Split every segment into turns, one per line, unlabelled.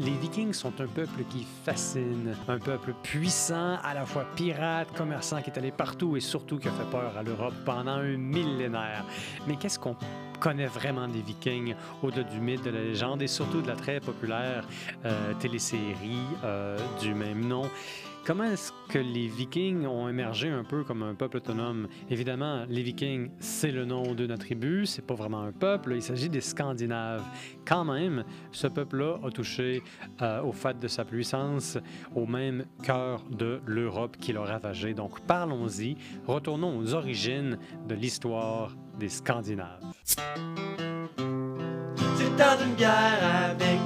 Les Vikings sont un peuple qui fascine, un peuple puissant, à la fois pirate, commerçant qui est allé partout et surtout qui a fait peur à l'Europe pendant un millénaire. Mais qu'est-ce qu'on connaît vraiment des Vikings au-delà du mythe, de la légende et surtout de la très populaire euh, télésérie euh, du même nom? Comment est-ce que les Vikings ont émergé un peu comme un peuple autonome? Évidemment, les Vikings, c'est le nom d'une tribu, c'est pas vraiment un peuple, il s'agit des Scandinaves. Quand même, ce peuple-là a touché euh, au fait de sa puissance, au même cœur de l'Europe qui l'a ravagé. Donc parlons-y, retournons aux origines de l'histoire des Scandinaves.
C'est dans une guerre avec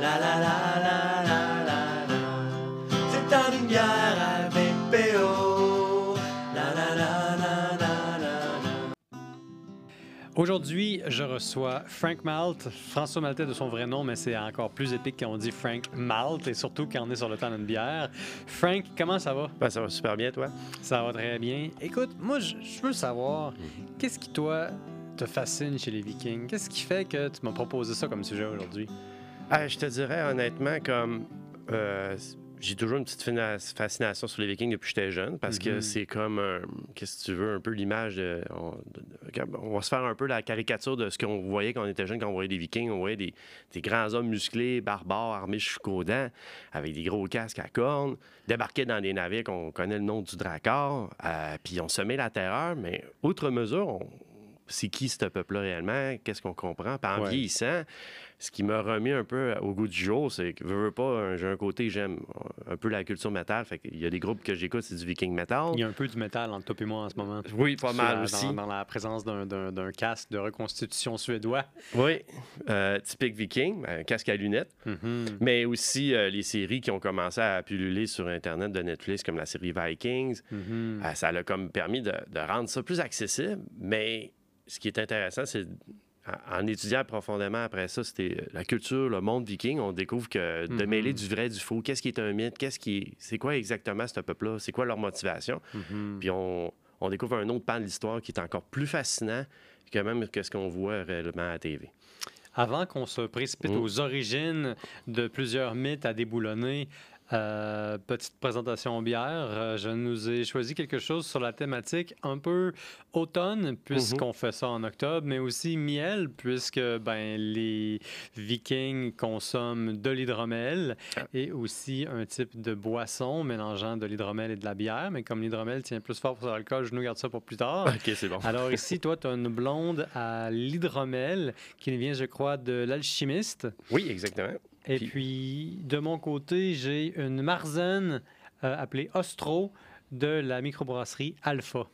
la la la la la. C'est dans une guerre avec BO. La la la la la la la.
Aujourd'hui, je reçois Frank Malt, François Maltais de son vrai nom, mais c'est encore plus épique quand on dit Frank Malt, et surtout quand on est sur le temps d'une bière. Frank, comment ça va?
Ben, ça va super bien, toi?
Ça va très bien. Écoute, moi, je je veux savoir, qu'est-ce qui, toi, te fascine chez les Vikings? Qu'est-ce qui fait que tu m'as proposé ça comme sujet aujourd'hui?
Ah, je te dirais honnêtement, comme euh, j'ai toujours une petite fascination sur les Vikings depuis que j'étais jeune, parce que
Mhm.
c'est comme, un- qu'est-ce que tu veux, un peu l'image de on, de- de- on va se faire un peu la caricature de ce qu'on voyait quand on était jeune, quand on voyait des Vikings. On voyait des, des grands hommes musclés, barbares, armés jusqu'aux dents, avec des gros casques à cornes, débarquaient dans des navires qu'on connaît le nom du Drakkar, euh, puis on semait la terreur, mais outre mesure, on- c'est qui ce peuple-là réellement? Qu'est-ce qu'on comprend? Puis en
Ouais.
vieillissant, ce qui m'a remis un peu au goût du jour, c'est que, veux, veux pas, un- j'ai un côté, j'aime un peu la culture métal. Fait qu'il y a des groupes que j'écoute, c'est du viking metal.
Il y a un peu du métal entre toi et moi en ce moment.
Oui, pas mal
la-
aussi.
Dans, dans la présence d'un- casque de reconstitution suédois.
Oui, euh, typique viking, un casque à lunettes.
Mhm.
Mais aussi euh, les séries qui ont commencé à pulluler sur Internet de Netflix, comme la série Vikings.
Mhm.
Euh, ça l'a comme permis de, de rendre ça plus accessible. Mais ce qui est intéressant, c'est en étudiant profondément après ça, c'était euh, la culture, le monde viking. On découvre que de
Mhm.
mêler du vrai, du faux, qu'est-ce qui est un mythe, qu'est-ce qui est- c'est quoi exactement ce peuple-là, c'est quoi leur motivation.
Mhm.
Puis on, on découvre un autre pan de l'histoire qui est encore plus fascinant que même que ce qu'on voit réellement à la TV.
Avant qu'on se précipite
Mm.
aux origines de plusieurs mythes à déboulonner, euh, petite présentation bière, euh, je nous ai choisi quelque chose sur la thématique un peu automne, puisqu'on fait ça en octobre, mais aussi miel, puisque ben, les Vikings consomment de l'hydromel
Ah.
et aussi un type de boisson mélangeant de l'hydromel et de la bière. Mais comme l'hydromel tient plus fort pour l'alcool, je nous garde ça pour plus tard.
OK, c'est bon.
Alors ici, toi, tu as une blonde à l'hydromel qui vient, je crois, de l'alchimiste.
Oui, exactement.
Et
Puis-
puis, de mon côté, j'ai une marzen euh, appelée Ostro de la microbrasserie Alpha.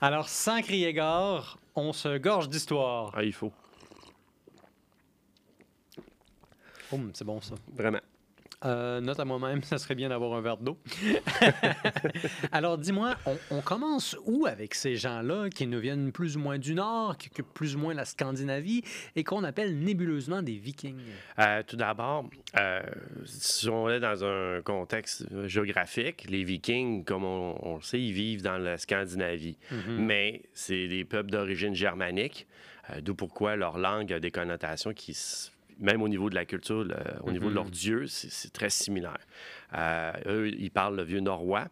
Alors, sans crier gare, on se gorge d'histoire.
Ah, il faut.
Hum, c'est bon ça.
Vraiment.
Euh, note à moi-même, ça serait bien d'avoir un verre d'eau. Alors, dis-moi, on, on commence où avec ces gens-là qui nous viennent plus ou moins du Nord, qui occupent plus ou moins la Scandinavie et qu'on appelle nébuleusement des Vikings?
Euh, tout d'abord, euh, si on est dans un contexte géographique, les Vikings, comme on, on le sait, ils vivent dans la Scandinavie.
Mhm.
Mais c'est des peuples d'origine germanique, euh, d'où pourquoi leur langue a des connotations qui, même au niveau de la culture, le- au niveau de leur
Mhm.
dieu, c'est très similaire. Euh, eux, ils parlent le vieux norrois,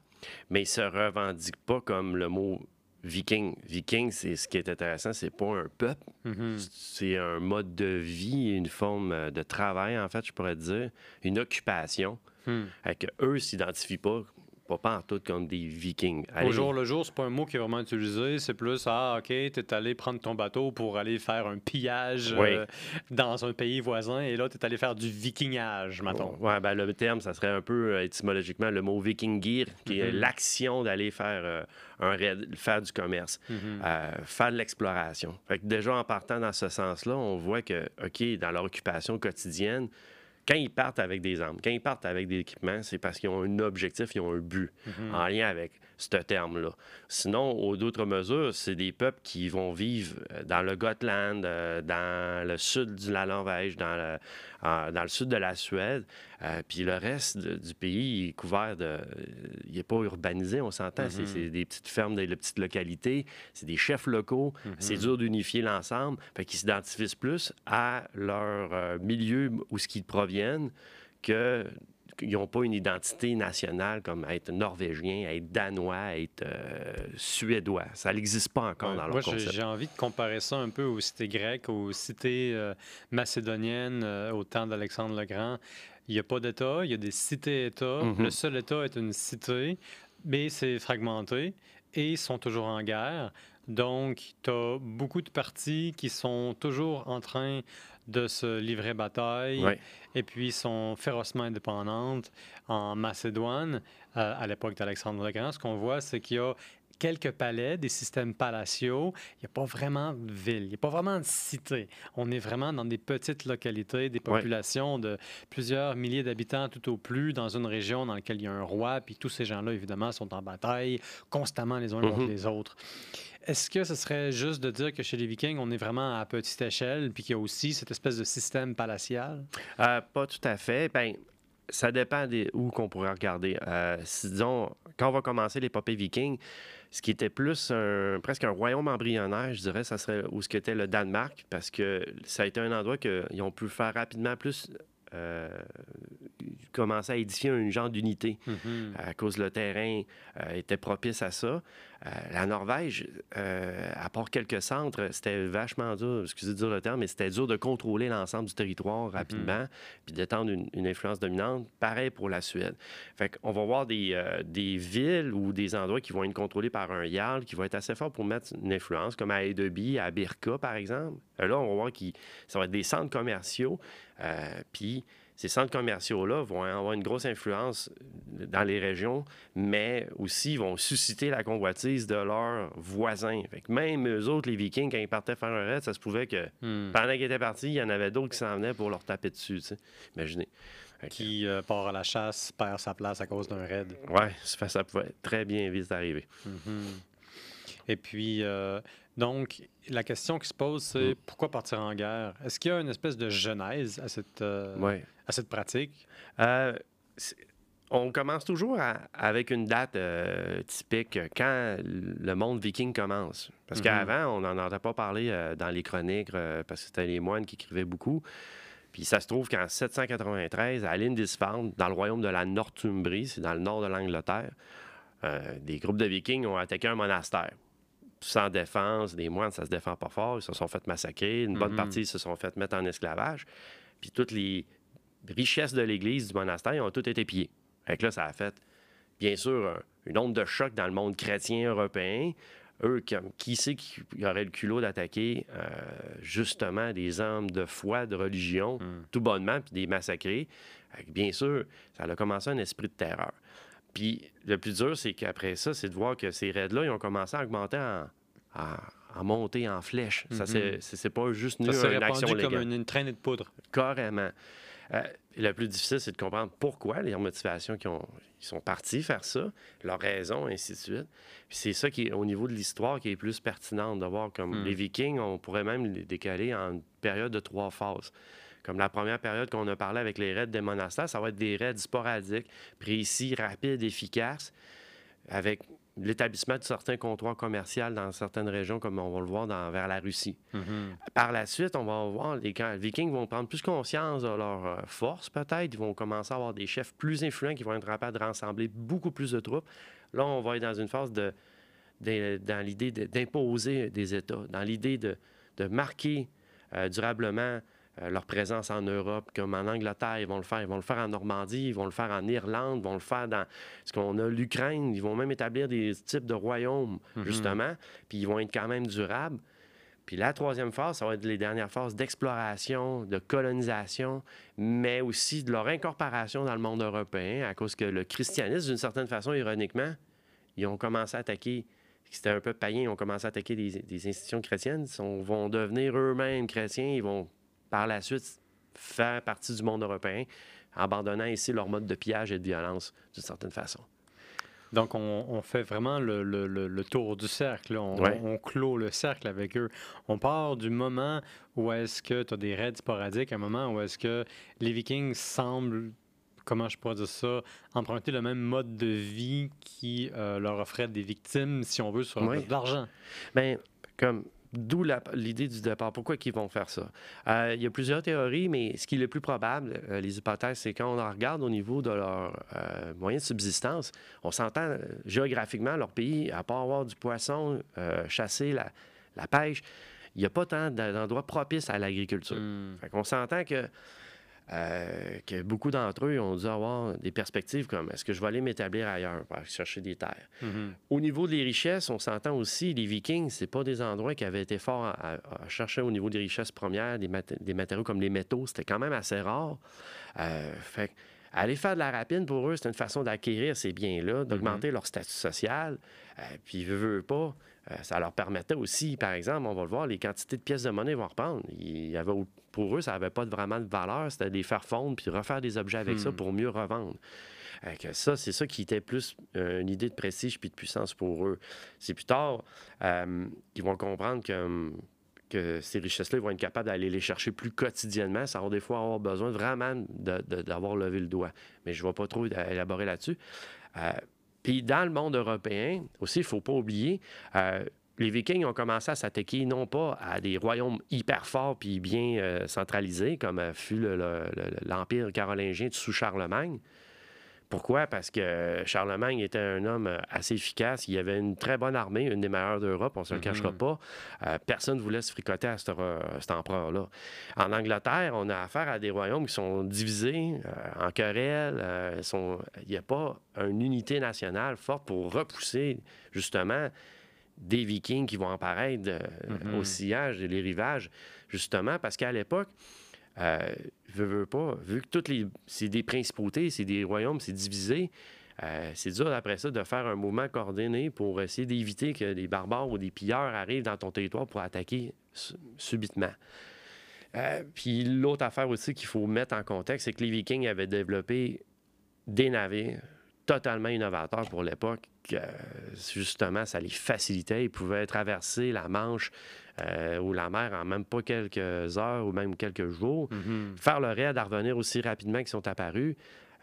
mais ils se revendiquent pas comme le mot viking. Viking, c'est ce qui est intéressant, c'est pas un peuple,
Mhm.
c'est un mode de vie, une forme euh, de travail, en fait, je pourrais dire, une occupation.
Hmm.
Fait que eux s'identifient pas, pas, pas en tout comme des vikings.
Au jour le jour, c'est pas un mot qui est vraiment utilisé. C'est plus ah ok, t'es allé prendre ton bateau pour aller faire un pillage
Oui.
euh, dans un pays voisin et là t'es allé faire du vikingage, mettons.
Ouais, ben, le terme, ça serait un peu euh, étymologiquement le mot vikingir, qui est
Mhm.
l'action d'aller faire, euh, un raid- faire du commerce,
Mhm.
euh, faire de l'exploration. Fait que déjà, en partant dans ce sens-là, on voit que, OK, dans leur occupation quotidienne, quand ils partent avec des armes, quand ils partent avec des équipements, c'est parce qu'ils ont un objectif, ils ont un but
Mhm.
en lien avec ce terme-là. Sinon, aux d'autres mesures, c'est des peuples qui vont vivre euh, dans le Gotland, euh, dans le sud de la Norvège, dans le, dans le sud de la Suède. Euh, puis le reste du pays est couvert de. Il n'est pas urbanisé, on s'entend. C'est-
Mhm.
C'est des petites fermes, des petites localités. C'est des chefs locaux. C'est dur d'unifier l'ensemble. Fait qu'ils s'identifient plus à leur milieu où ce qu'ils que qu'ils n'ont pas une identité nationale comme être norvégien, être danois, être euh, suédois. Ça n'existe pas encore
Ouais,
dans leur
Moi,
concept.
j'ai envie de comparer ça un peu aux cités grecques, aux cités euh, macédoniennes euh, au temps d'Alexandre le Grand. Il n'y a pas d'État, il y a des cités-États.
Mhm.
Le seul État est une cité, mais c'est fragmenté et ils sont toujours en guerre. Donc, tu as beaucoup de partis qui sont toujours en train de se livrer bataille
Ouais.
et puis sont férocement indépendantes. En Macédoine, euh, à l'époque d'Alexandre le Grand, ce qu'on voit, c'est qu'il y a quelques palais, des systèmes palatiaux. Il n'y a pas vraiment de ville, il n'y a pas vraiment de cité. On est vraiment dans des petites localités, des
Ouais.
populations de plusieurs milliers d'habitants tout au plus, dans une région dans laquelle il y a un roi, puis tous ces gens-là, évidemment, sont en bataille constamment les uns contre
Mhm.
les autres. Est-ce que ce serait juste de dire que chez les Vikings, on est vraiment à petite échelle, puis qu'il y a aussi cette espèce de système palatial?
Euh, pas tout à fait. Ben, ça dépend des, où qu'on pourrait regarder. Euh, disons, quand on va commencer l'épopée viking, ce qui était plus un, presque un royaume embryonnaire, je dirais, ça serait où ce qu'était le Danemark, parce que ça a été un endroit qu'ils ont pu faire rapidement plus euh, commencer à édifier un genre d'unité
Mhm.
à cause le terrain euh, était propice à ça. Euh, la Norvège, euh, à part quelques centres, c'était vachement dur, excusez de dire le terme, mais c'était dur de contrôler l'ensemble du territoire rapidement, puis d'étendre une, une influence dominante. Pareil pour la Suède. Fait qu'on va voir des, euh, des villes ou des endroits qui vont être contrôlés par un Jarl qui va être assez fort pour mettre une influence, comme à Edeby, à Birka, par exemple. Là, on va voir que ça va être des centres commerciaux, puis ces centres commerciaux-là vont avoir une grosse influence dans les régions, mais aussi vont susciter la convoitise de leurs voisins. Fait que même eux autres, les Vikings, quand ils partaient faire un raid, ça se pouvait que
Hmm.
pendant qu'ils étaient partis, il y en avait d'autres qui s'en venaient pour leur taper dessus. Imaginez.
Qui euh, part à la chasse, perd sa place à cause d'un raid.
ouais, ça ça pouvait très bien vite arriver.
Mhm. Et puis, euh, donc, la question qui se pose, c'est
Mm.
pourquoi partir en guerre? Est-ce qu'il y a une espèce de genèse à cette, euh,
Ouais.
À cette pratique?
Euh, on commence toujours à- avec une date euh, typique quand le monde viking commence. Parce
Mhm.
qu'avant, on n'en entendait pas parler euh, dans les chroniques euh, parce que c'était les moines qui écrivaient beaucoup. Puis ça se trouve qu'en 793, à Lindisfarne, dans le royaume de la Northumbrie, c'est dans le nord de l'Angleterre, des groupes de vikings ont attaqué un monastère. Sans défense, des moines, ça se défend pas fort, ils se sont fait massacrer, une bonne
Mhm.
partie se sont fait mettre en esclavage. Puis toutes les richesses de l'église du monastère ils ont toutes été pillées. Fait que là, ça a fait, bien sûr, un- une onde de choc dans le monde chrétien européen. Eux, qui sait qui aurait le culot d'attaquer euh, justement des hommes de foi, de religion,
Mm.
tout bonnement, puis des massacrer? Bien sûr, ça a commencé un esprit de terreur. Puis le plus dur, c'est qu'après ça, c'est de voir que ces raids-là, ils ont commencé à augmenter en, en, en montée, en flèche. Ça,
Mhm.
c'est- pas juste
Ça s'est
une action
comme une, une traînée de poudre.
Carrément. Euh, le plus difficile, c'est de comprendre pourquoi les motivations qui ont, ils sont partis faire ça, leurs raisons, ainsi de suite. Puis c'est ça qui est au niveau de l'histoire qui est plus pertinente de voir comme
Hmm.
les Vikings, on pourrait même les décaler en une période de trois phases. Comme la première période qu'on a parlé avec les raids des monastères, ça va être des raids sporadiques, précis, rapides, efficaces, avec l'établissement de certains comptoirs commerciaux dans certaines régions, comme on va le voir dans, vers la Russie.
Mhm.
Par la suite, on va voir les, les Vikings vont prendre plus conscience de leur euh, force, peut-être. Ils vont commencer à avoir des chefs plus influents qui vont être capables de rassembler beaucoup plus de troupes. Là, on va être dans une phase de, de- dans l'idée de- d'imposer des États, dans l'idée de, de marquer euh, durablement leur présence en Europe, comme en Angleterre, ils vont le faire. Ils vont le faire en Normandie, ils vont le faire en Irlande, ils vont le faire dans ce qu'on a l'Ukraine. Ils vont même établir des types de royaumes,
Mhm.
justement, puis ils vont être quand même durables. Puis la troisième phase, ça va être les dernières phases d'exploration, de colonisation, mais aussi de leur incorporation dans le monde européen, à cause que le christianisme, d'une certaine façon, ironiquement, ils ont commencé à attaquer, c'était un peu païen, ils ont commencé à attaquer des, des institutions chrétiennes, ils sont- vont devenir eux-mêmes chrétiens, ils vont par la suite faire partie du monde européen, abandonnant ici leur mode de pillage et de violence, d'une certaine façon.
Donc, on, on fait vraiment le, le- le- le tour du cercle. On,
Ouais.
on clôt le cercle avec eux. On part du moment où est-ce que tu as des raids sporadiques, un moment où est-ce que les Vikings semblent, comment je pourrais dire ça, emprunter le même mode de vie qui euh, leur offrait des victimes, si on veut, sur un peu d'argent.
Ben, comme d'où l'idée du départ. Pourquoi ils vont faire ça? Euh, il y a plusieurs théories, mais ce qui est le plus probable, euh, les hypothèses, c'est quand on en regarde au niveau de leurs euh, moyens de subsistance, on s'entend géographiquement, leur pays, à part avoir du poisson, chasser, la, la pêche, il n'y a pas tant d'en- d'endroits propices à l'agriculture.
Hmm.
Qu'on s'entend que, euh, que beaucoup d'entre eux ont dû avoir des perspectives comme est-ce que je vais aller m'établir ailleurs pour aller chercher des terres?
Mhm.
Au niveau des richesses, on s'entend aussi, les Vikings, c'est pas des endroits qui avaient été forts à, à- à chercher au niveau des richesses premières, des, mat- des matériaux comme les métaux, c'était quand même assez rare. Euh, fait aller faire de la rapine, pour eux, c'est une façon d'acquérir ces biens-là, d'augmenter leur statut social. Euh, puis, veut, veut pas, ça leur permettait aussi, par exemple, on va le voir, les quantités de pièces de monnaie vont reprendre. Il y avait, pour eux, ça n'avait pas vraiment de valeur, c'était de les faire fondre puis refaire des objets avec ça
Hmm.
pour mieux revendre. Euh, que ça, c'est ça qui était plus euh, une idée de prestige puis de puissance pour eux. C'est plus tard euh, qu'ils vont comprendre que, hum, que ces richesses-là, ils vont être capables d'aller les chercher plus quotidiennement, sans avoir des fois avoir besoin vraiment d'avoir levé le doigt. Mais je ne vais pas trop élaborer là-dessus. Euh, puis dans le monde européen, aussi, il ne faut pas oublier, euh, les Vikings ont commencé à s'attaquer non pas à des royaumes hyper forts puis bien euh, centralisés, comme euh, fut le- le- le- l'Empire carolingien sous Charlemagne. Pourquoi? Parce que Charlemagne était un homme euh, assez efficace. Il avait une très bonne armée, une des meilleures d'Europe, on ne se le
Mhm.
cachera pas. Euh, personne ne voulait se fricoter à cet, cet empereur-là. En Angleterre, on a affaire à des royaumes qui sont divisés euh, en querelles. euh, sont- Il n'y a pas une unité nationale forte pour repousser, justement, des Vikings qui vont apparaître
Mhm.
au sillage et les rivages, justement, parce qu'à l'époque, veux, pas, vu que toutes les. C'est des principautés, c'est des royaumes, c'est divisé. euh, c'est dur après ça de faire un mouvement coordonné pour essayer d'éviter que des barbares ou des pilleurs arrivent dans ton territoire pour attaquer su- subitement. Euh, puis l'autre affaire aussi qu'il faut mettre en contexte, c'est que les Vikings avaient développé des navires totalement innovateurs pour l'époque. que, justement, ça les facilitait. Ils pouvaient traverser la Manche euh, ou la mer en même pas quelques heures ou même quelques jours
Mhm.
faire le raid à revenir aussi rapidement qu'ils sont apparus,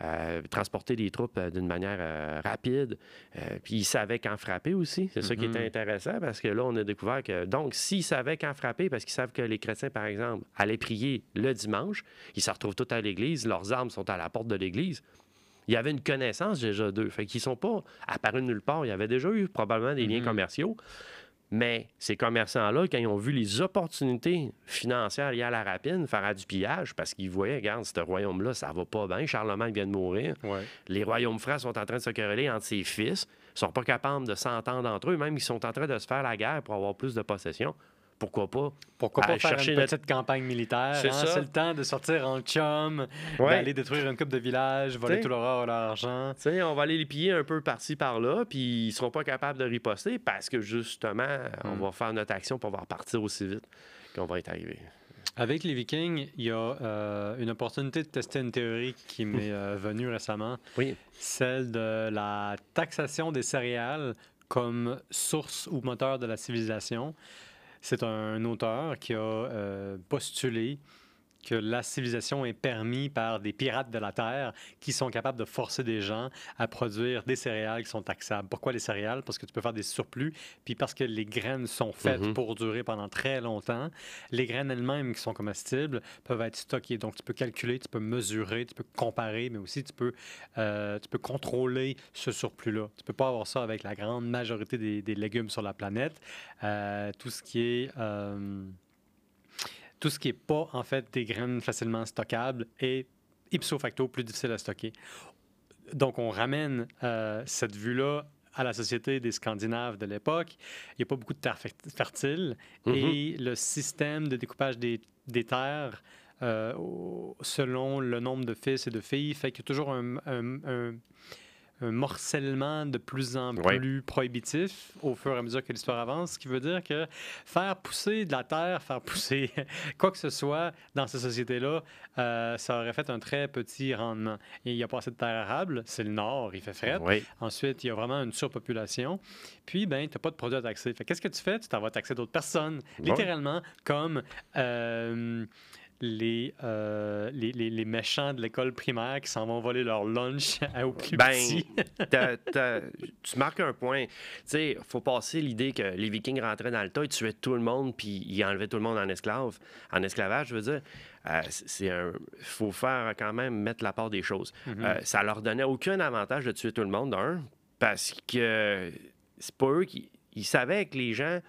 euh, transporter des troupes euh, d'une manière euh, rapide. Euh, puis ils savaient quand frapper aussi. C'est ça qui était intéressant parce que là, on a découvert que, donc, s'ils savaient quand frapper, parce qu'ils savent que les chrétiens, par exemple, allaient prier le dimanche, ils se retrouvent tous à l'église, leurs armes sont à la porte de l'église. Il y avait une connaissance déjà d'eux. Fait qu'ils sont pas apparus de nulle part. Il y avait déjà eu probablement des liens
Mhm.
commerciaux. Mais ces commerçants-là, quand ils ont vu les opportunités financières liées à la rapine, faire du pillage, parce qu'ils voyaient, regarde, ce royaume-là, ça va pas bien. Charlemagne vient de mourir.
Ouais.
Les royaumes francs sont en train de se quereller entre ses fils. Ils sont pas capables de s'entendre entre eux. Même ils sont en train de se faire la guerre pour avoir plus de possession. Pourquoi pas?
Pourquoi pas faire
chercher
une petite campagne militaire?
C'est
hein? C'est le temps de sortir en chum,
Ouais.
d'aller détruire une coupe de villages, voler
T'sais.
tout leur or, leur argent.
On va aller les piller un peu par-ci, par-là, puis ils seront pas capables de riposter parce que, justement, on
Mm.
va faire notre action pour pouvoir partir aussi vite qu'on va être arrivé.
Avec les Vikings, il y a euh, une opportunité de tester une théorie qui m'est euh, venue récemment,
Oui.
celle de la taxation des céréales comme source ou moteur de la civilisation. C'est un auteur qui a euh, postulé que la civilisation est permise par des pirates de la terre qui sont capables de forcer des gens à produire des céréales qui sont taxables. Pourquoi les céréales? Parce que tu peux faire des surplus, puis parce que les graines sont faites
Mhm.
pour durer pendant très longtemps. Les graines elles-mêmes qui sont comestibles peuvent être stockées. Donc, tu peux calculer, tu peux mesurer, tu peux comparer, mais aussi tu peux, euh, tu peux contrôler ce surplus-là. Tu peux pas avoir ça avec la grande majorité des, des légumes sur la planète. Euh, tout ce qui est... euh, tout ce qui n'est pas, en fait, des graines facilement stockables est ipso facto plus difficile à stocker. Donc, on ramène euh, cette vue-là à la société des Scandinaves de l'époque. Il n'y a pas beaucoup de terres fer- fertiles et le système de découpage des, des terres euh, selon le nombre de fils et de filles fait qu'il y a toujours un, un- un- un morcellement de plus en
Ouais.
plus prohibitif au fur et à mesure que l'histoire avance, ce qui veut dire que faire pousser de la terre, faire pousser quoi que ce soit dans ces sociétés-là, euh, ça aurait fait un très petit rendement. Et il n'y a pas assez de terre arable, c'est le nord, il fait fret.
Oui.
Ensuite, il y a vraiment une surpopulation. Puis, ben, tu n'as pas de produits à taxer. Qu'est-ce que tu fais? Tu t'en vas taxer d'autres personnes,
Ouais.
littéralement, comme euh, les, euh, les, les- les méchants de l'école primaire qui s'en vont voler leur lunch aux plus
Ben,
petits.
T'as- t'as- tu marques un point. Tu sais, faut passer l'idée que les Vikings rentraient dans le tas, ils tuaient tout le monde, puis ils enlevaient tout le monde en esclave, en esclavage, je veux dire. Euh, c'est un. faut faire quand même mettre la part des choses.
Mhm.
Euh, ça leur donnait aucun avantage de tuer tout le monde, d'un, parce que c'est pas eux qui. Ils savaient que les gens,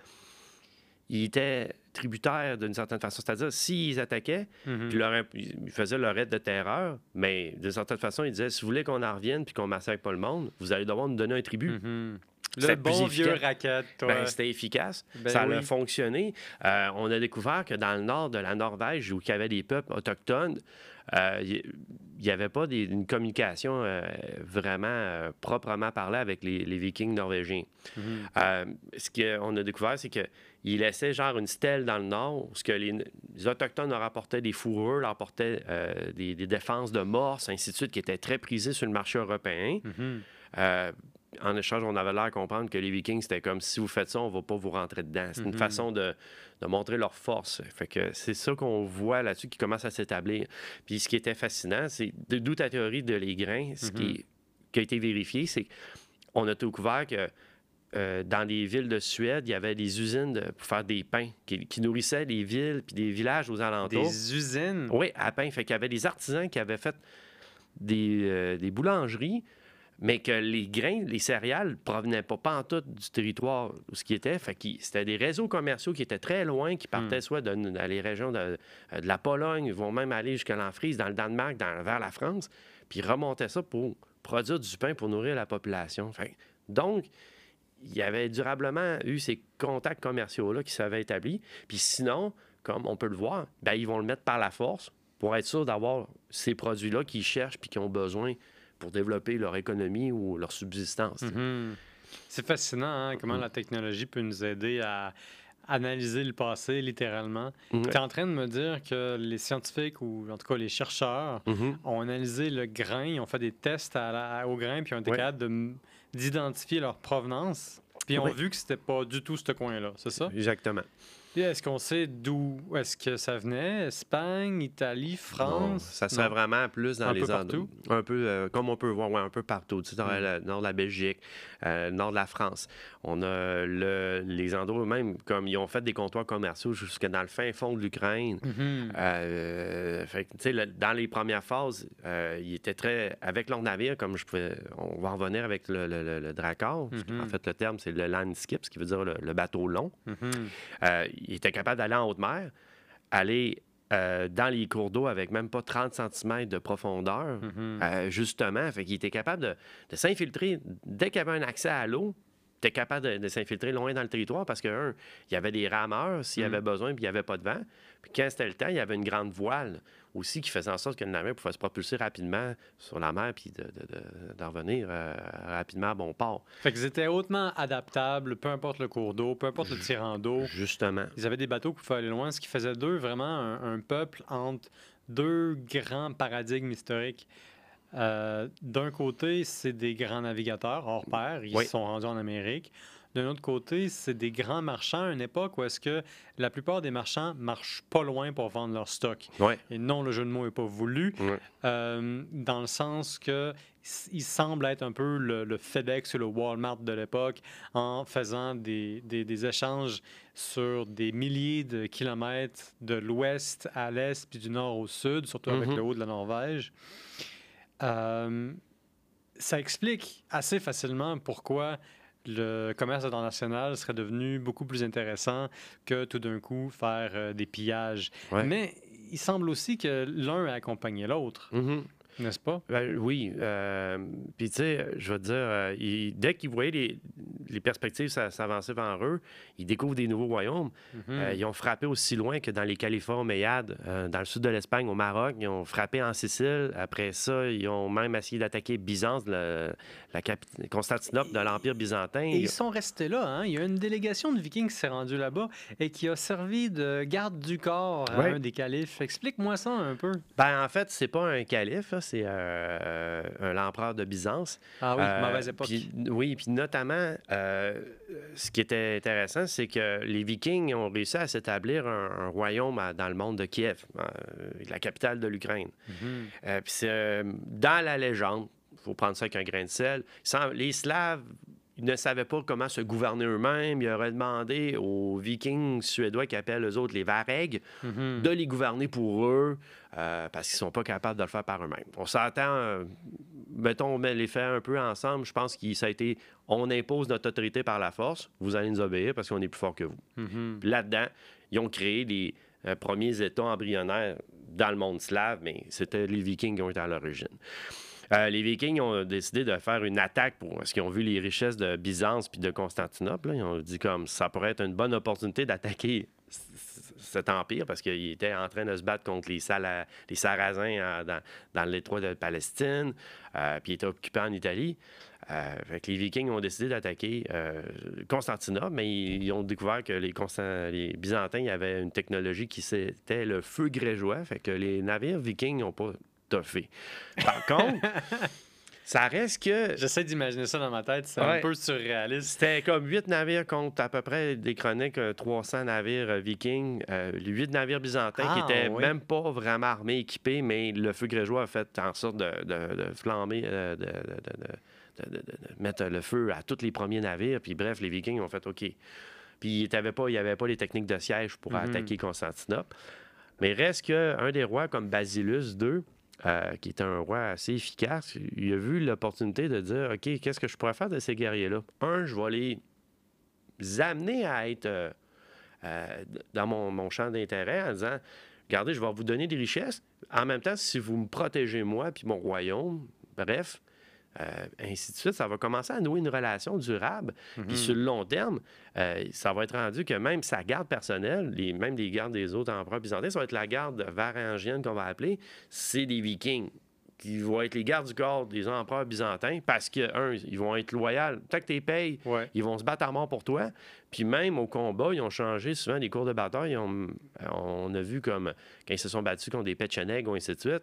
ils étaient tributaires d'une certaine façon. C'est-à-dire, s'ils attaquaient,
Mhm.
puis leur ils faisaient leur aide de terreur, mais d'une certaine façon, ils disaient si vous voulez qu'on en revienne puis qu'on massacre pas le monde, vous allez devoir nous donner un tribut. C'était
Le bon vieux racket.
Ben, c'était efficace,
Ben
ça
oui.
a fonctionné. Euh, on a découvert que dans le nord de la Norvège, où il y avait des peuples autochtones, euh, il n'y avait pas des- une communication euh, vraiment euh, proprement parlée avec les, les Vikings norvégiens.
Mhm.
Euh, ce qu'on a découvert, c'est qu'ils laissaient genre une stèle dans le nord, où ce que les, les Autochtones leur apportaient des fourrures, leur apportaient euh, des, des défenses de morse, ainsi de suite, qui étaient très prisées sur le marché européen.
Mhm.
Euh, en échange, on avait l'air de comprendre que les Vikings, c'était comme si vous faites ça, on va pas vous rentrer dedans. C'est
Mhm.
une façon de, de montrer leur force. Fait que c'est ça qu'on voit là-dessus qui commence à s'établir. Puis ce qui était fascinant, c'est d'où ta théorie de les grains, ce qui,
Mhm.
est- qui a été vérifié, c'est qu'on a découvert que euh, dans des villes de Suède, il y avait des usines de- pour faire des pains qui, qui nourrissaient les villes puis des villages aux alentours.
Des usines?
Oui, à pain. Fait qu'il y avait des artisans qui avaient fait des, euh, des boulangeries, mais que les grains, les céréales, provenaient pas, pas en tout du territoire où ce qui était. Fait que c'était des réseaux commerciaux qui étaient très loin, qui partaient soit de- dans les régions de, euh, de la Pologne, vont même aller jusqu'à l'Anfrise, dans le Danemark, dans- vers la France, puis ils remontaient ça pour produire du pain pour nourrir la population. Fait donc, il y avait durablement eu ces contacts commerciaux-là qui s'avaient établis. Puis sinon, comme on peut le voir, ben, ils vont le mettre par la force pour être sûr d'avoir ces produits-là qu'ils cherchent puis qu'ils ont besoin pour développer leur économie ou leur subsistance.
Mhm. C'est fascinant hein, comment
Mhm.
la technologie peut nous aider à analyser le passé, littéralement.
Mhm.
Tu es en train de me dire que les scientifiques, ou en tout cas les chercheurs, ont analysé le grain, ils ont fait des tests à la- au grain, puis ils ont été capables de d'identifier leur provenance. Puis ils ont vu que c'était pas du tout ce coin-là, c'est ça?
Exactement.
Est-ce qu'on sait d'où est-ce que ça venait? Espagne, Italie,
Non,
France?
ça serait
Non.
vraiment plus dans
Un
les
peu partout?
Un peu euh, comme on peut voir, ouais, un peu partout. Tu sais, dans
Mm.
le nord de la Belgique, euh, nord de la France. On a le- les endroits même, comme ils ont fait des comptoirs commerciaux jusque dans le fin fond de l'Ukraine. Euh, fait que, tu sais, le- dans les premières phases, ils étaient très. Avec leur navire, comme je pouvais. On va en revenir avec le, le, le-. En fait, le terme, c'est le landskip, ce qui veut dire le, bateau long.
Mhm.
Ils étaient capables d'aller en haute mer, aller euh, dans les cours d'eau avec même pas 30 cm de profondeur.
Mhm.
Euh, justement, fait qu'il était capable de, de s'infiltrer dès qu'il y avait un accès à l'eau. était capable de, de s'infiltrer loin dans le territoire parce que, un, il y avait des rameurs s'il y
Mm.
avait besoin, puis il n'y avait pas de vent. Puis quand c'était le temps, il y avait une grande voile aussi qui faisait en sorte que le navire pouvait se propulser rapidement sur la mer puis de, de- de- d'en revenir euh, rapidement à bon port.
Fait qu'ils étaient hautement adaptables, peu importe le cours d'eau, peu importe le tirant d'eau.
Justement.
Ils avaient des bateaux qui pouvaient aller loin, ce qui faisait d'eux vraiment un, un peuple entre deux grands paradigmes historiques. Euh, D'un côté, c'est des grands navigateurs hors pair, ils
Oui.
sont rendus en Amérique. D'un autre côté, c'est des grands marchands à une époque où est-ce que la plupart des marchands marchent pas loin pour vendre leur stock.
Ouais.
Et non, le jeu de mots n'est pas voulu,
Ouais.
euh, dans le sens que il semble être un peu le, le FedEx ou le Walmart de l'époque en faisant des, des- des échanges sur des milliers de kilomètres de l'ouest à l'est puis du nord au sud, surtout avec
Mhm.
le haut de la Norvège. Euh, ça explique assez facilement pourquoi le commerce international serait devenu beaucoup plus intéressant que tout d'un coup faire euh, des pillages.
Ouais.
Mais il semble aussi que l'un a accompagné l'autre.
Mhm.
N'est-ce pas?
Ben, oui. euh, Puis, tu sais, je veux te dire, euh, dès qu'ils voyaient les, les perspectives s'a- s'avancer vers eux, ils découvrent des nouveaux royaumes.
Mhm.
Euh, ils ont frappé aussi loin que dans les Californes Méades, dans le sud de l'Espagne, au Maroc. Ils ont frappé en Sicile. Après ça, ils ont même essayé d'attaquer Byzance, le- la capi- Constantinople de l'Empire byzantin.
Et ils sont restés là. Hein? Il y a une délégation de Vikings qui s'est rendue là-bas et qui a servi de garde du corps à
Ouais.
un des califes. Explique-moi ça un peu.
Ben, en fait, c'est pas un calife, c'est euh, un l'empereur de Byzance.
Ah oui,
Euh,
mauvaise époque.
puis- oui, puis notamment, euh, ce qui était intéressant, c'est que les Vikings ont réussi à s'établir un, un royaume à- dans le monde de Kiev, euh, la capitale de l'Ukraine.
Mhm.
Puis c'est dans la légende, il faut prendre ça avec un grain de sel. Sans- Les Slaves ils ne savaient pas comment se gouverner eux-mêmes. Ils auraient demandé aux Vikings suédois qui appellent eux autres les Varegs
Mhm.
de les gouverner pour eux euh, parce qu'ils sont pas capables de le faire par eux-mêmes. On s'entend, euh, mettons, on met les faits un peu ensemble. Je pense que ça a été on impose notre autorité par la force, vous allez nous obéir parce qu'on est plus fort que vous.
Mhm.
Là-dedans, ils ont créé des euh, premiers États embryonnaires dans le monde slave, mais c'était les Vikings qui ont été à l'origine. Euh, les Vikings ont décidé de faire une attaque pour parce qu'ils ont vu les richesses de Byzance puis de Constantinople. Ils ont dit comme ça pourrait être une bonne opportunité d'attaquer cet empire parce qu'ils étaient en train de se battre contre les, les Sarrasins euh, dans, l'étroit de Palestine, euh, puis ils étaient occupés en Italie. Les Vikings ont décidé d'attaquer Constantinople, mais ils, ont découvert que les, les Byzantins avait une technologie qui c'était le feu grégeois, fait que les navires Vikings n'ont pas Par contre, ça reste que
J'essaie d'imaginer ça dans ma tête. C'est un peu surréaliste.
c'était comme 8 navires contre à peu près des chroniques, euh, 300 navires euh, vikings, euh, les 8 navires byzantins qui
Ah,
étaient
oui.
même pas vraiment armés, équipés, mais le feu grégeois a fait en sorte de, de- de flamber, euh, de, mettre le feu à tous les premiers navires. Puis bref, les vikings ont fait OK. Puis il n'y pas- avait pas les techniques de siège pour
Mhm.
attaquer Constantinople. Mais reste qu'un des rois comme Basilus II, euh, qui était un roi assez efficace, il a vu l'opportunité de dire OK, qu'est-ce que je pourrais faire de ces guerriers-là? Un, je vais les amener à être euh, euh, dans mon, mon champ d'intérêt en disant Regardez, je vais vous donner des richesses. En même temps, si vous me protégez moi puis mon royaume, bref, euh, ainsi de suite, ça va commencer à nouer une relation durable.
Mhm.
Puis sur le long terme, euh, ça va être rendu que même sa garde personnelle, les, même les gardes des autres empereurs byzantins, ça va être la garde varangienne qu'on va appeler, c'est des vikings qui vont être les gardes du corps des empereurs byzantins parce que, un, ils vont être loyaux. Tant que tu les payes,
Ouais.
ils vont se battre à mort pour toi. Puis même au combat, ils ont changé souvent les cours de bataille. Ont- on a vu comme quand ils se sont battus contre des Petcheneg ou ainsi de suite.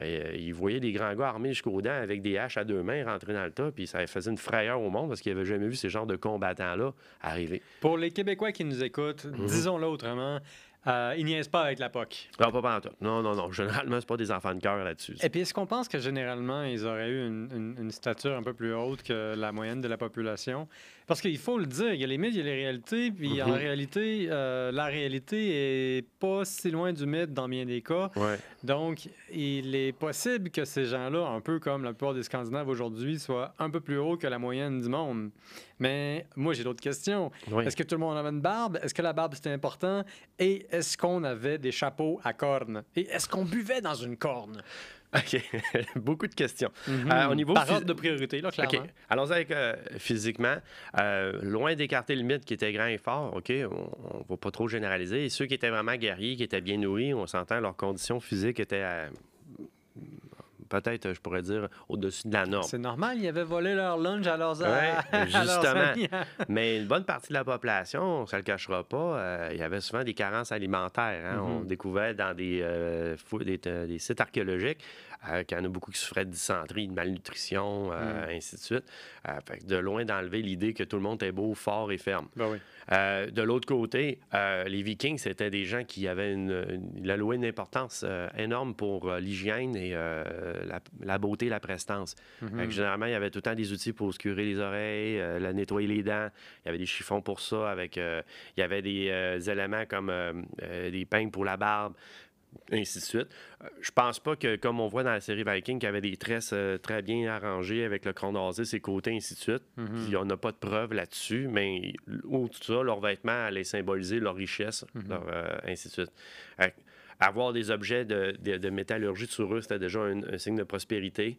Euh, ils voyaient des grands gars armés jusqu'aux dents avec des haches à deux mains rentrer dans le tas, puis ça faisait une frayeur au monde parce qu'ils n'avaient jamais vu ces genres de combattants-là arriver.
Pour les Québécois qui nous écoutent,
Mhm.
disons-le autrement, euh, ils niaisent pas avec la POC.
Non, pas pantoute. Non, non, non. Généralement, c'est pas des enfants de cœur là-dessus.
Et puis, est-ce qu'on pense que généralement, ils auraient eu une, une- une stature un peu plus haute que la moyenne de la population? Parce qu'il faut le dire, il y a les mythes, il y a les réalités, puis en
Mhm.
réalité, euh, la réalité est pas si loin du mythe dans bien des cas.
Ouais.
Donc, il est possible que ces gens-là, un peu comme la plupart des Scandinaves aujourd'hui, soient un peu plus hauts que la moyenne du monde. Mais moi, j'ai d'autres questions.
Oui.
Est-ce que tout le monde avait une barbe? Est-ce que la barbe, c'était important? Et est-ce qu'on avait des chapeaux à cornes? Et est-ce qu'on buvait dans une corne?
OK. Beaucoup de questions. Euh, au niveau
Par ordre de priorité, là, clairement.
OK. Allons-y avec euh, physiquement. Euh, loin d'écarter le mythe qui était grand et fort, OK, on ne va pas trop généraliser. Et ceux qui étaient vraiment guerriers, qui étaient bien nourris, on s'entend, leurs conditions physiques étaient euh, peut-être, je pourrais dire, au-dessus de la norme.
C'est normal, ils avaient volé leur lunch à leurs,
Ouais,
à
justement. Mais une bonne partie de la population, on ne se le cachera pas, euh, il y avait souvent des carences alimentaires. hein. On
Mhm.
découvrait dans des, euh, fou- des, euh, des sites archéologiques euh, qu'il y en a beaucoup qui souffraient de dysenterie, de malnutrition, euh, ainsi de suite. Euh, fait que de loin d'enlever l'idée que tout le monde est beau, fort et ferme.
Ben oui.
Euh, de l'autre côté, les Vikings, c'était des gens qui avaient une, une, allouaient une importance énorme pour l'hygiène et la, la beauté, la prestance.
Mhm.
Fait que généralement, il y avait tout le temps des outils pour se curer les oreilles, la nettoyer les dents. Il y avait des chiffons pour ça. Avec, il y avait des éléments comme des peignes pour la barbe, ainsi de suite. Euh, je pense pas que, comme on voit dans la série Viking, qu'il y avait des tresses euh, très bien arrangées avec le crâne rasé, ses côtés, ainsi de suite.
Mhm.
Puis on n'a pas de preuves là-dessus, mais au tout ça, leurs vêtements allaient symboliser leur richesse,
Mhm.
leur, euh, ainsi de suite. Avoir des objets de, de- de métallurgie sur eux, c'était déjà un, un signe de prospérité.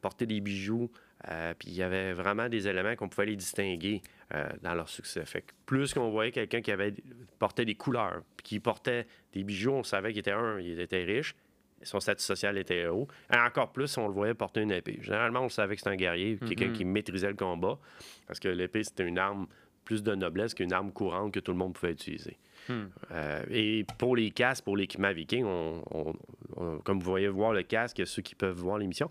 Porter des bijoux, euh, puis il y avait vraiment des éléments qu'on pouvait les distinguer euh, dans leur succès. Fait que plus qu'on voyait quelqu'un qui avait portait des couleurs, puis qui portait des bijoux, on savait qu'il était un, il était riche, son statut social était haut. Et encore plus, on le voyait porter une épée. Généralement, on savait que c'était un guerrier, quelqu'un
Mhm.
qui maîtrisait le combat, parce que l'épée, c'était une arme plus de noblesse qu'une arme courante que tout le monde pouvait utiliser.
Hmm.
Euh, et pour les casques, pour l'équipement viking, on- on- on- comme vous voyez voir le casque, ceux qui peuvent voir l'émission,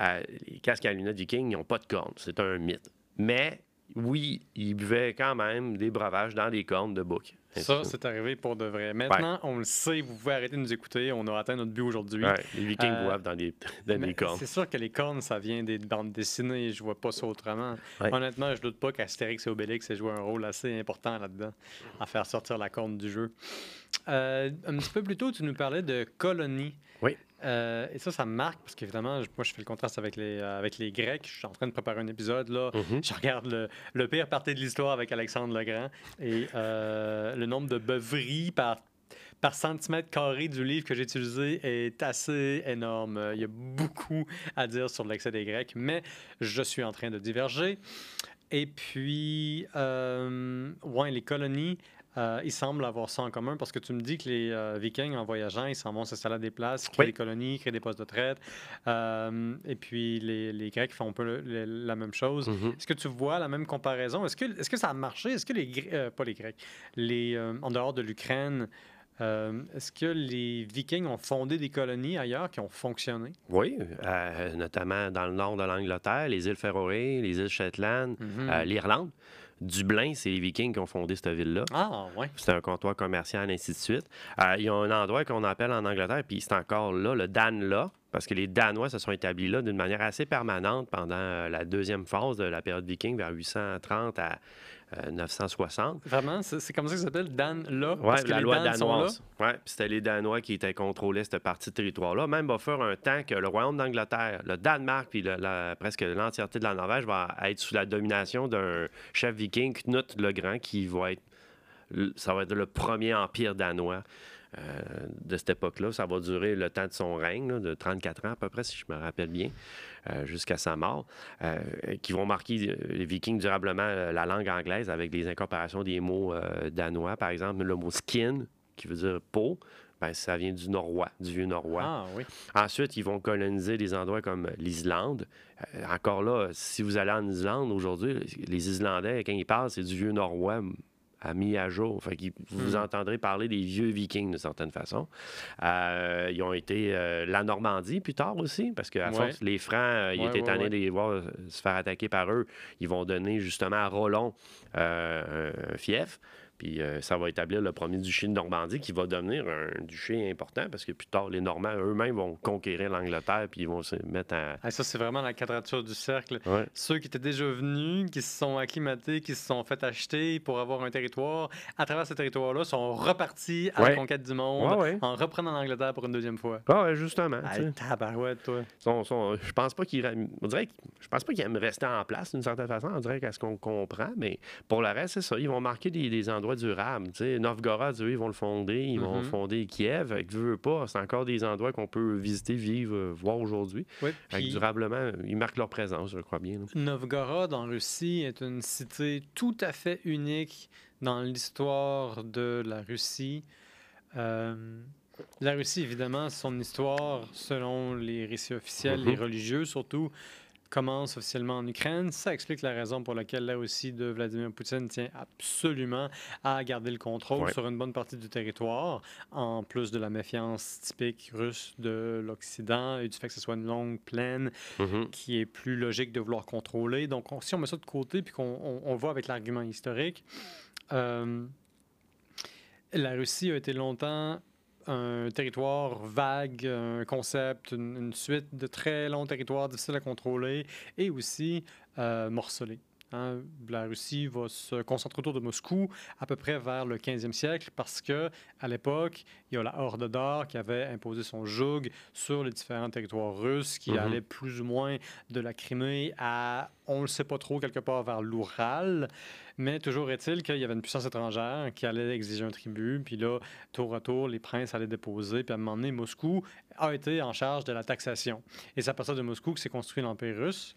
euh, les casques à lunettes viking, n'ont pas de cornes. C'est un mythe. Mais oui, ils buvaient quand même des breuvages dans des cornes de bouc.
Ça, c'est arrivé pour de vrai. Maintenant, on le sait, vous pouvez arrêter de nous écouter. On a atteint notre but aujourd'hui.
Ouais, les vikings
Euh,
boivent dans des, dans des cornes.
C'est sûr que les cornes, ça vient des bandes dessinées. Je vois pas ça autrement.
Ouais.
Honnêtement, je doute pas qu'Astérix et Obélix aient joué un rôle assez important là-dedans, à faire sortir la corne du jeu. Euh, un petit peu plus tôt, tu nous parlais de colonies.
Oui.
Euh, et ça, ça me marque parce qu'évidemment, moi, je fais le contraste avec les, euh, avec les Grecs. Je suis en train de préparer un épisode là.
Mhm.
Je regarde le, le pire parti de l'histoire avec Alexandre Legrand et euh, le nombre de beuveries par, par centimètre carré du livre que j'ai utilisé est assez énorme. Il y a beaucoup à dire sur l'excès des Grecs, mais je suis en train de diverger. Et puis, ouais, les colonies, euh, ils semblent avoir ça en commun parce que tu me dis que les euh, Vikings, en voyageant, ils s'en vont s'installer à des places, créer
Oui.
des colonies, créer des postes de traite. Euh, et puis, les, les Grecs font un peu le- le- la même chose.
Mhm.
Est-ce que tu vois la même comparaison? Est-ce que, est que ça a marché? Est-ce que les Gr- euh, pas les Grecs, les, en dehors de l'Ukraine, est-ce que les Vikings ont fondé des colonies ailleurs qui ont fonctionné?
Oui, notamment dans le nord de l'Angleterre, les îles Féroé, les îles Shetland,
Mhm.
l'Irlande. Dublin, c'est les Vikings qui ont fondé cette ville-là.
Ah, ouais.
C'est un comptoir commercial, ainsi de suite. Euh, il y a un endroit qu'on appelle en Angleterre, puis c'est encore là, le Danelaw, parce que les Danois se sont établis là d'une manière assez permanente pendant euh, la deuxième phase de la période viking, vers 830 à euh, 960.
Vraiment, c'est comme ça que ça s'appelle Dan là?
Oui, la loi
Dan
danoise. Puis c'était les Danois qui étaient contrôlés cette partie de territoire-là. Même va faire un temps que le Royaume d'Angleterre, le Danemark, puis le- la- presque l'entièreté de la Norvège va être sous la domination d'un chef viking, Knut le Grand, qui va être, ça va être le premier empire danois. Euh, de cette époque-là. Ça va durer le temps de son règne, là, de 34 ans à peu près, si je me rappelle bien, euh, jusqu'à sa mort, euh, qui vont marquer les Vikings durablement la langue anglaise avec des incorporations des mots danois. Par exemple, le mot skin, qui veut dire peau, ben, ça vient du norrois, du vieux norrois.
Ah, oui.
Ensuite, ils vont coloniser des endroits comme l'Islande. Encore là, si vous allez en Islande aujourd'hui, les Islandais, quand ils parlent, c'est du vieux norrois à mis à jour. Fait vous
Hmm.
entendrez parler des vieux vikings d'une certaine façon. Euh, ils ont été euh, la Normandie plus tard aussi, parce qu'à
Ouais.
force, les Francs, euh, ils
Ouais,
étaient
ouais,
tannés de les voir se faire attaquer par eux. Ils vont donner justement à Rollon un fief. Puis euh, ça va établir le premier duché de Normandie qui va devenir un duché important parce que plus tard, les Normands eux-mêmes vont conquérir l'Angleterre puis ils vont se mettre à.
Ah, ça, c'est vraiment la quadrature du cercle.
Ouais.
Ceux qui étaient déjà venus, qui se sont acclimatés, qui se sont fait acheter pour avoir un territoire, à travers ce territoire-là, sont repartis à la conquête du monde
Ouais,
en reprenant l'Angleterre pour une deuxième fois.
Ah, ouais, justement.
Ah, tabarouette, toi.
Sont- je pense pas qu'ils je pense pas qu'ils aiment rester en place d'une certaine façon. On dirait qu'à ce qu'on comprend, mais pour le reste, c'est ça. Ils vont marquer des, des endroits durables. Tu sais, Novgorod, eux, ils vont le fonder. Ils vont
Mhm.
fonder Kiev. Que, veux, veux pas, c'est encore des endroits qu'on peut visiter, vivre, euh, voir aujourd'hui.
Oui, puis
durablement, ils marquent leur présence, je crois bien. là.
Novgorod, en Russie, est une cité tout à fait unique dans l'histoire de la Russie. Euh, la Russie, évidemment, son histoire, selon les récits officiels, les religieux surtout, commence officiellement en Ukraine. Ça explique la raison pour laquelle la Russie de Vladimir Poutine tient absolument à garder le contrôle
Ouais.
sur une bonne partie du territoire, en plus de la méfiance typique russe de l'Occident et du fait que ce soit une longue plaine
Mhm.
qui est plus logique de vouloir contrôler. Donc, on- si on met ça de côté puis qu'on on, on va avec l'argument historique, euh, la Russie a été longtemps un territoire vague, un concept, une, suite de très longs territoires difficiles à contrôler et aussi euh, morcelé. Hein. La Russie va se concentrer autour de Moscou à peu près vers le 15e siècle parce que à l'époque, il y a la Horde d'Or qui avait imposé son joug sur les différents territoires russes qui
Mhm.
allaient plus ou moins de la Crimée à, on ne le sait pas trop, quelque part vers l'Oural. Mais toujours est-il qu'il y avait une puissance étrangère qui allait exiger un tribut. Puis là, tour à tour, les princes allaient déposer. Puis à un moment donné, Moscou a été en charge de la taxation. Et c'est à partir de Moscou que s'est construit l'Empire russe.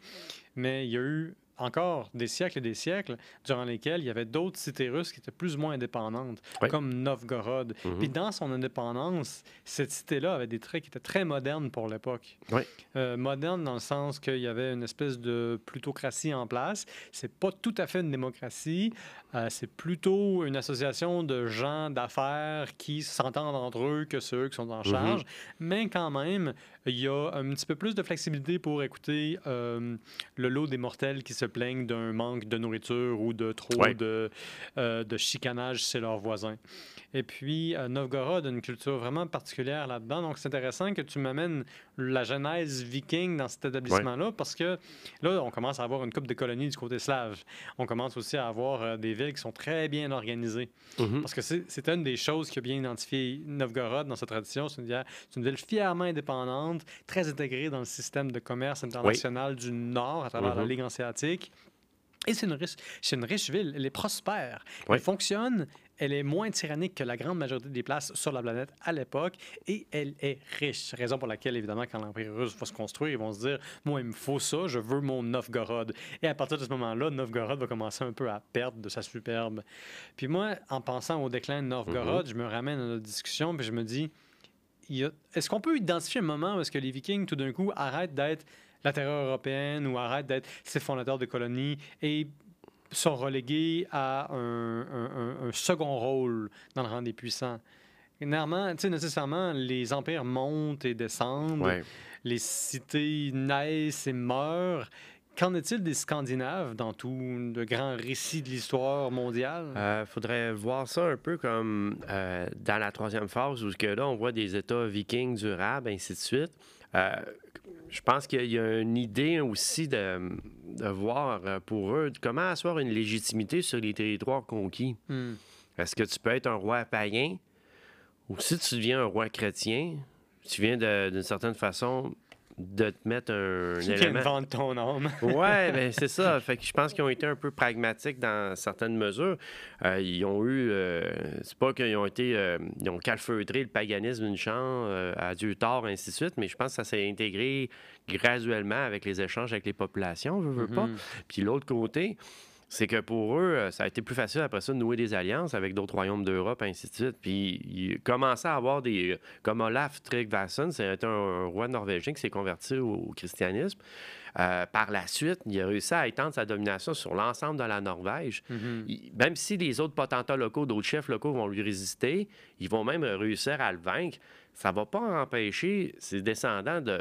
Mais il y a eu encore des siècles et des siècles durant lesquels il y avait d'autres cités russes qui étaient plus ou moins indépendantes,
Oui.
comme Novgorod.
Mhm.
Puis dans son indépendance, cette cité-là avait des traits qui étaient très modernes pour l'époque.
Oui.
Euh, moderne dans le sens qu'il y avait une espèce de plutocratie en place. C'est pas tout à fait une démocratie. euh, c'est plutôt une association de gens d'affaires qui s'entendent entre eux que ceux qui sont en charge. Mais quand même, il y a un petit peu plus de flexibilité pour écouter euh, le lot des mortels qui se plaignent d'un manque de nourriture ou de trop
Ouais.
de, euh, de chicanage chez leurs voisins. Et puis, euh, Novgorod a une culture vraiment particulière là-dedans. Donc, c'est intéressant que tu m'amènes la genèse viking dans cet établissement-là parce que là, on commence à avoir une coupe de colonies du côté slave. On commence aussi à avoir des villes qui sont très bien organisées.
Mhm.
Parce que c'est une des choses qui a bien identifié Novgorod dans sa tradition. C'est une, une ville fièrement indépendante, très intégrée dans le système de commerce international du Nord à travers la
Mhm.
Ligue hanséatique. Et c'est une, riche, c'est une riche ville. Elle est prospère.
Oui.
Elle fonctionne. Elle est moins tyrannique que la grande majorité des places sur la planète à l'époque. Et elle est riche. Raison pour laquelle, évidemment, quand l'Empire russe va se construire, ils vont se dire Moi, il me faut ça, je veux mon Novgorod. Et à partir de ce moment-là, Novgorod va commencer un peu à perdre de sa superbe. Puis moi, en pensant au déclin de Novgorod, je me ramène à notre discussion, puis je me dis a- est-ce qu'on peut identifier un moment où est-ce que les Vikings, tout d'un coup, arrêtent d'être la terreur européenne ou arrêtent d'être ces fondateurs de colonies et sont relégués à un, un- un- un second rôle dans le rang des puissants? Sais, nécessairement, les empires montent et descendent,
Ouais.
les cités naissent et meurent. Qu'en est-il des Scandinaves dans tout le grand récit de l'histoire mondiale?
Euh, faudrait voir ça un peu comme euh, dans la troisième phase où que là, on voit des États vikings durables, ainsi de suite. Euh, je pense qu'il y a une idée aussi de, de voir pour eux comment asseoir une légitimité sur les territoires conquis.
Hmm.
Est-ce que tu peux être un roi païen ou si tu deviens un roi chrétien, tu viens d'une certaine façon de te mettre un,
Qui
élément.
vendre ton âme?
Ouais, ben c'est ça. Fait que je pense qu'ils ont été un peu pragmatiques dans certaines mesures. Euh, ils ont eu, euh, c'est pas qu'ils ont été, euh, ils ont calfeutré le paganisme d'une chambre euh, à Dieu tort, ainsi de suite, mais je pense que ça s'est intégré graduellement avec les échanges avec les populations, je veux pas.
Mhm.
Puis l'autre côté, c'est que pour eux, euh, ça a été plus facile après ça de nouer des alliances avec d'autres royaumes d'Europe, ainsi de suite. Puis ils commençaient à avoir des. Comme Olaf Tryggvason, c'est un, un roi norvégien qui s'est converti au, au christianisme. Euh, par la suite, il a réussi à étendre sa domination sur l'ensemble de la Norvège.
Mhm.
Il- même si les autres potentats locaux, d'autres chefs locaux vont lui résister, ils vont même réussir à le vaincre. Ça va pas empêcher ses descendants de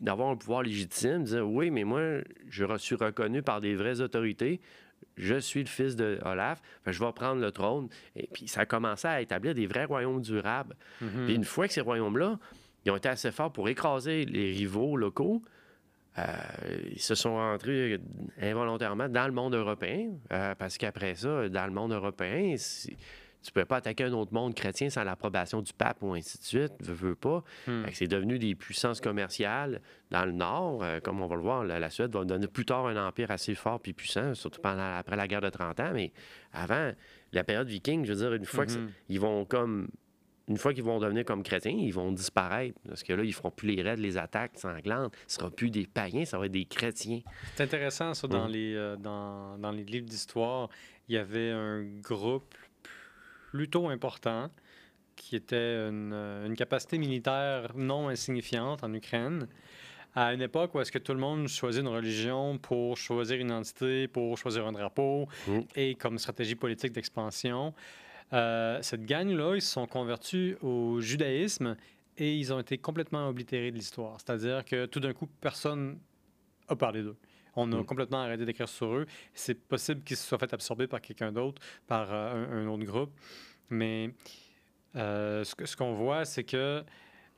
d'avoir un pouvoir légitime, de dire oui, mais moi, je suis reconnu par des vraies autorités. Je suis le fils de Olaf, que je vais prendre le trône. Et puis ça a commencé à établir des vrais royaumes durables.
Mhm.
Puis une fois que ces royaumes-là, ils ont été assez forts pour écraser les rivaux locaux, euh, ils se sont rentrés involontairement dans le monde européen, euh, parce qu'après ça, dans le monde européen, tu ne peux pas attaquer un autre monde chrétien sans l'approbation du pape ou ainsi de suite, veux, veux pas.
Hmm.
C'est devenu des puissances commerciales dans le nord, euh, comme on va le voir, la, la Suède va donner plus tard un empire assez fort puis puissant, surtout pendant, après la guerre de 30 ans, mais avant, la période viking, je veux dire, une fois que ça-
Mhm.
ils vont comme une fois qu'ils vont devenir comme chrétiens, ils vont disparaître. Parce que là, ils feront plus les raids, les attaques sanglantes. Ce ne sera plus des païens, ça va être des chrétiens.
C'est intéressant, ça, dans,
Mhm.
les, euh, dans, dans les livres d'histoire. Il y avait un groupe plutôt important qui était une, une capacité militaire non insignifiante en Ukraine. À une époque où est-ce que tout le monde choisit une religion pour choisir une identité, pour choisir un drapeau
Mhm.
et comme stratégie politique d'expansion, euh, cette gang-là, ils se sont convertis au judaïsme et ils ont été complètement oblitérés de l'histoire. C'est-à-dire que tout d'un coup, personne a parlé d'eux. On a
Mm.
complètement arrêté d'écrire sur eux. C'est possible qu'ils se soient fait absorber par quelqu'un d'autre, par euh, un, un autre groupe. Mais euh, ce que- ce qu'on voit, c'est que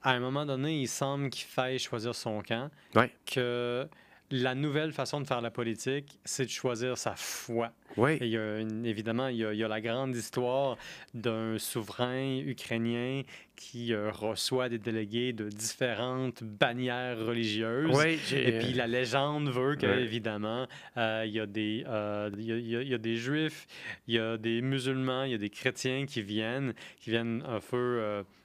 à un moment donné, il semble qu'il faille choisir son camp.
Ouais.
Que la nouvelle façon de faire la politique, c'est de choisir sa foi.
Oui.
Et il y a une- évidemment, il y, a, il y a la grande histoire d'un souverain ukrainien qui euh, reçoit des délégués de différentes bannières religieuses.
Oui,
Et puis la légende veut que,
Ouais.
évidemment, euh, il y, a des, euh, il y a- il y des juifs, il y a des musulmans, il y a des chrétiens qui viennent, qui viennent un peu,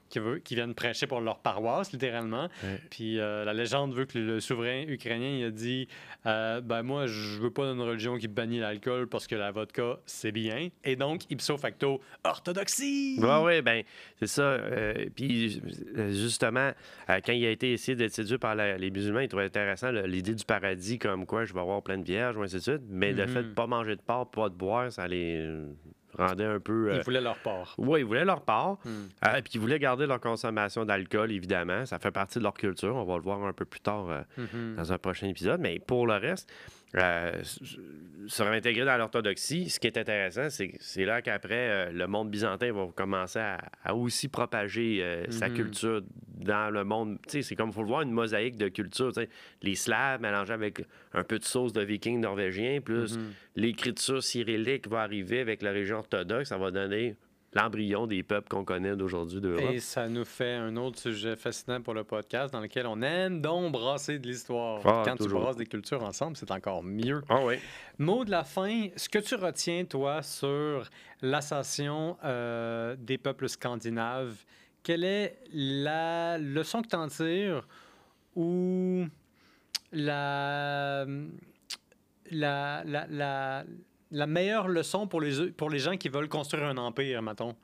qui, veut- qui viennent prêcher pour leur paroisse, littéralement.
Ouais.
Puis euh, la légende veut que le souverain ukrainien il a dit euh, ben moi je veux pas d'une religion qui bannit l'alcool parce que la vodka c'est bien et donc ipso facto orthodoxie.
Oui, oui, ben c'est ça. Euh, puis justement, quand il a été essayé d'être séduit par la- les musulmans, il trouvait intéressant l'idée du paradis comme quoi je vais avoir plein de vierges, ou ainsi de suite. Mais le
Mhm.
fait de pas manger de porc, pas de boire, ça les rendait un peu.
Ils voulaient leur part.
Oui, ils voulaient leur part.
Hmm.
Euh, puis ils voulaient garder leur consommation d'alcool, évidemment. Ça fait partie de leur culture. On va le voir un peu plus tard euh,
Mhm.
dans un prochain épisode. Mais pour le reste, euh, s- se réintégrer dans l'orthodoxie, ce qui est intéressant, c'est que c'est là qu'après, euh, le monde byzantin va commencer à, à aussi propager euh, sa
Mhm.
culture dans le monde. C'est comme, il faut le voir, une mosaïque de culture. Les Slaves mélangés avec un peu de sauce de vikings norvégiens, plus
Mhm.
l'écriture cyrillique va arriver avec la région orthodoxe, ça va donner l'embryon des peuples qu'on connaît d'aujourd'hui d'Europe.
Et ça nous fait un autre sujet fascinant pour le podcast dans lequel on aime donc brasser de l'histoire.
Ah,
Quand
toujours.
tu brasses des cultures ensemble, c'est encore mieux.
Ah oui.
Mot de la fin, ce que tu retiens, toi, sur l'ascension euh, des peuples scandinaves, quelle est la leçon que tu en tires ou la, la, la, la, la meilleure leçon pour les, pour les gens qui veulent construire un empire, mettons?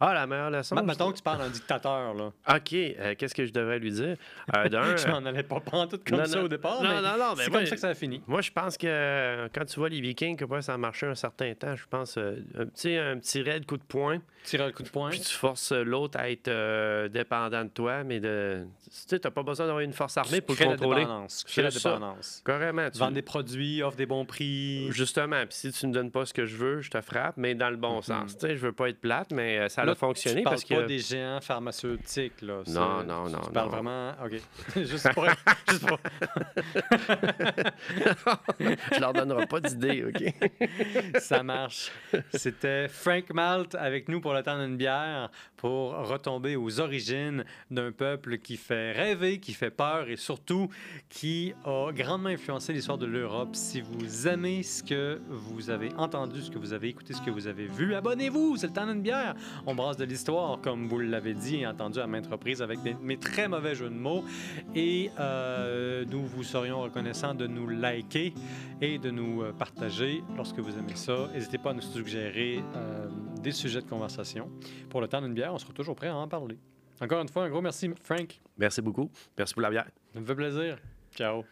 Ah, la meilleure leçon.
Ma- Mettons que tu parles d'un dictateur, là.
OK, euh, qu'est-ce que je devrais lui dire? Euh, d'un,
Je m'en allais pas prendre tout comme
non,
ça
non.
au départ,
Non,
mais
non, non, mais
c'est comme ça que ça a fini.
Moi, je pense que euh, quand tu vois les Vikings, que ouais, ça a marché un certain temps, je pense, euh, un, petit, un petit raid coup de poing,
Tirer le coup de poing.
puis tu forces euh, l'autre à être euh, dépendant de toi, mais de, tu sais, t'as pas besoin d'avoir une force armée pour le
Crée la
contrôler.
dépendance. Crée la dépendance.
Carrément. Tu...
Vendre des produits, offre des bons prix.
Justement, puis si tu me donnes pas ce que je veux, je te frappe, mais dans le bon
Mhm.
sens. Tu sais, je veux pas être plate, mais euh, ça
Là,
a fonctionné
tu parles
parce
pas
que...
des géants pharmaceutiques, là.
Non, non, non,
Tu parles
non.
vraiment... OK. juste pour... juste pour-
je leur donnerai pas d'idée, OK?
Ça marche. C'était Frank Malt avec nous pour le temps d'une bière pour retomber aux origines d'un peuple qui fait rêver, qui fait peur et surtout qui a grandement influencé l'histoire de l'Europe. Si vous aimez ce que vous avez entendu, ce que vous avez écouté, ce que vous avez vu, abonnez-vous, c'est le temps d'une bière. On brasse de l'histoire, comme vous l'avez dit et entendu à maintes reprises avec des- mes très mauvais jeux de mots. Et euh, nous vous serions reconnaissants de nous liker et de nous euh, partager lorsque vous aimez ça. N'hésitez pas à nous suggérer euh, des sujets de conversation. Pour le temps d'une bière, on sera toujours prêt à en parler. Encore une fois, un gros merci, Frank.
Merci beaucoup. Merci pour la bière.
Ça me fait plaisir. Ciao.